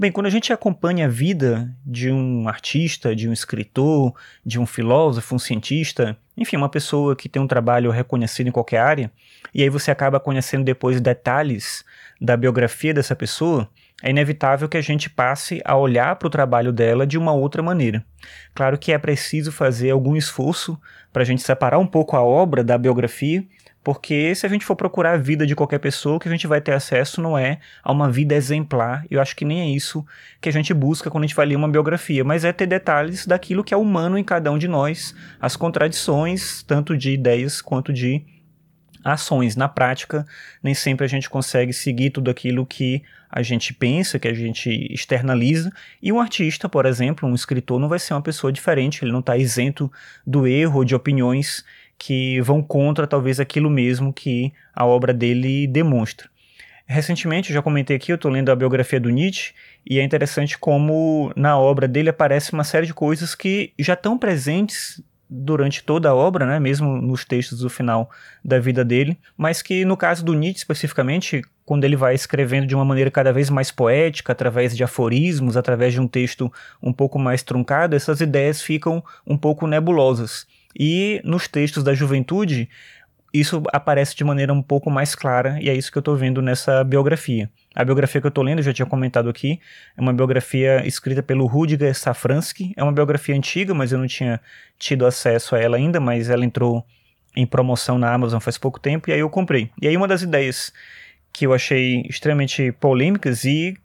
Bem, quando a gente acompanha a vida de um artista, de um escritor, de um filósofo, um cientista, enfim, uma pessoa que tem um trabalho reconhecido em qualquer área, e aí você acaba conhecendo depois detalhes da biografia dessa pessoa, é inevitável que a gente passe a olhar para o trabalho dela de uma outra maneira. Claro que é preciso fazer algum esforço para a gente separar um pouco a obra da biografia, porque se a gente for procurar a vida de qualquer pessoa, o que a gente vai ter acesso não é a uma vida exemplar. Eu acho que nem é isso que a gente busca quando a gente vai ler uma biografia, mas é ter detalhes daquilo que é humano em cada um de nós, as contradições, tanto de ideias quanto de ações. Na prática, nem sempre a gente consegue seguir tudo aquilo que a gente pensa, que a gente externaliza. E um artista, por exemplo, um escritor, não vai ser uma pessoa diferente, ele não está isento do erro de opiniões que vão contra talvez aquilo mesmo que a obra dele demonstra. Recentemente, eu já comentei aqui, eu estou lendo a biografia do Nietzsche, e é interessante como na obra dele aparece uma série de coisas que já estão presentes durante toda a obra, né, mesmo nos textos do final da vida dele, mas que no caso do Nietzsche especificamente, quando ele vai escrevendo de uma maneira cada vez mais poética, através de aforismos, através de um texto um pouco mais truncado, essas ideias ficam um pouco nebulosas. E nos textos da juventude, isso aparece de maneira um pouco mais clara, e é isso que eu estou vendo nessa biografia. A biografia que eu estou lendo, eu já tinha comentado aqui, é uma biografia escrita pelo Rudiger Safransky. É uma biografia antiga, mas eu não tinha tido acesso a ela ainda, mas ela entrou em promoção na Amazon faz pouco tempo, e aí eu comprei. E aí uma das ideias que eu achei extremamente polêmicas e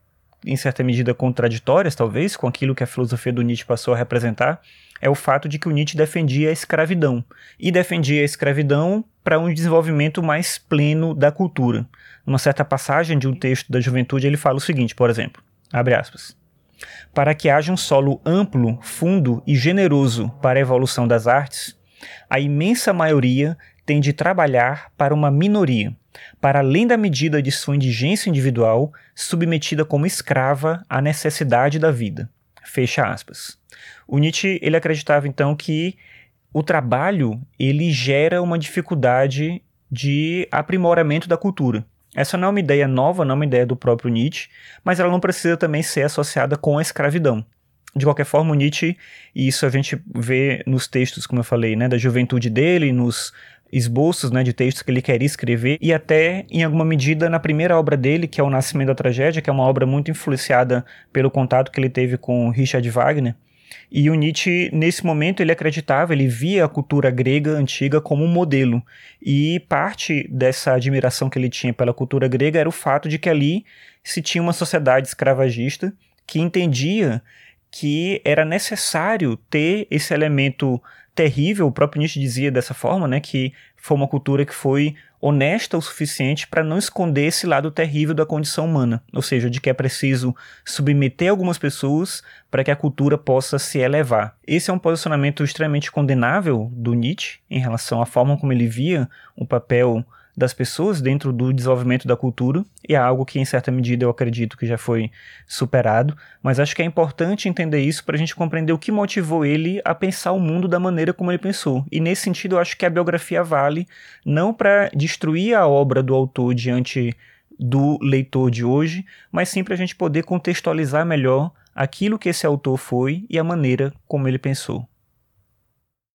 em certa medida contraditórias, talvez, com aquilo que a filosofia do Nietzsche passou a representar, é o fato de que o Nietzsche defendia a escravidão. E defendia a escravidão para um desenvolvimento mais pleno da cultura. Numa certa passagem de um texto da juventude, ele fala o seguinte, por exemplo, abre aspas. Para que haja um solo amplo, fundo e generoso para a evolução das artes, a imensa maioria tem de trabalhar para uma minoria, para além da medida de sua indigência individual, submetida como escrava à necessidade da vida. Fecha aspas. O Nietzsche ele acreditava então que o trabalho ele gera uma dificuldade de aprimoramento da cultura. Essa não é uma ideia nova, não é uma ideia do próprio Nietzsche, mas ela não precisa também ser associada com a escravidão. De qualquer forma, o Nietzsche, e isso a gente vê nos textos, como eu falei, né, da juventude dele, nos esboços né, de textos que ele queria escrever, e até, em alguma medida, na primeira obra dele, que é O Nascimento da Tragédia, que é uma obra muito influenciada pelo contato que ele teve com Richard Wagner, e o Nietzsche, nesse momento, ele acreditava, ele via a cultura grega antiga como um modelo. E parte dessa admiração que ele tinha pela cultura grega era o fato de que ali se tinha uma sociedade escravagista que entendia que era necessário ter esse elemento terrível, o próprio Nietzsche dizia dessa forma, né, que foi uma cultura que foi honesta o suficiente para não esconder esse lado terrível da condição humana, ou seja, de que é preciso submeter algumas pessoas para que a cultura possa se elevar. Esse é um posicionamento extremamente condenável do Nietzsche em relação à forma como ele via o papel das pessoas dentro do desenvolvimento da cultura, e é algo que, em certa medida, eu acredito que já foi superado, mas acho que é importante entender isso para a gente compreender o que motivou ele a pensar o mundo da maneira como ele pensou. E nesse sentido, eu acho que a biografia vale não para destruir a obra do autor diante do leitor de hoje, mas sim para a gente poder contextualizar melhor aquilo que esse autor foi e a maneira como ele pensou.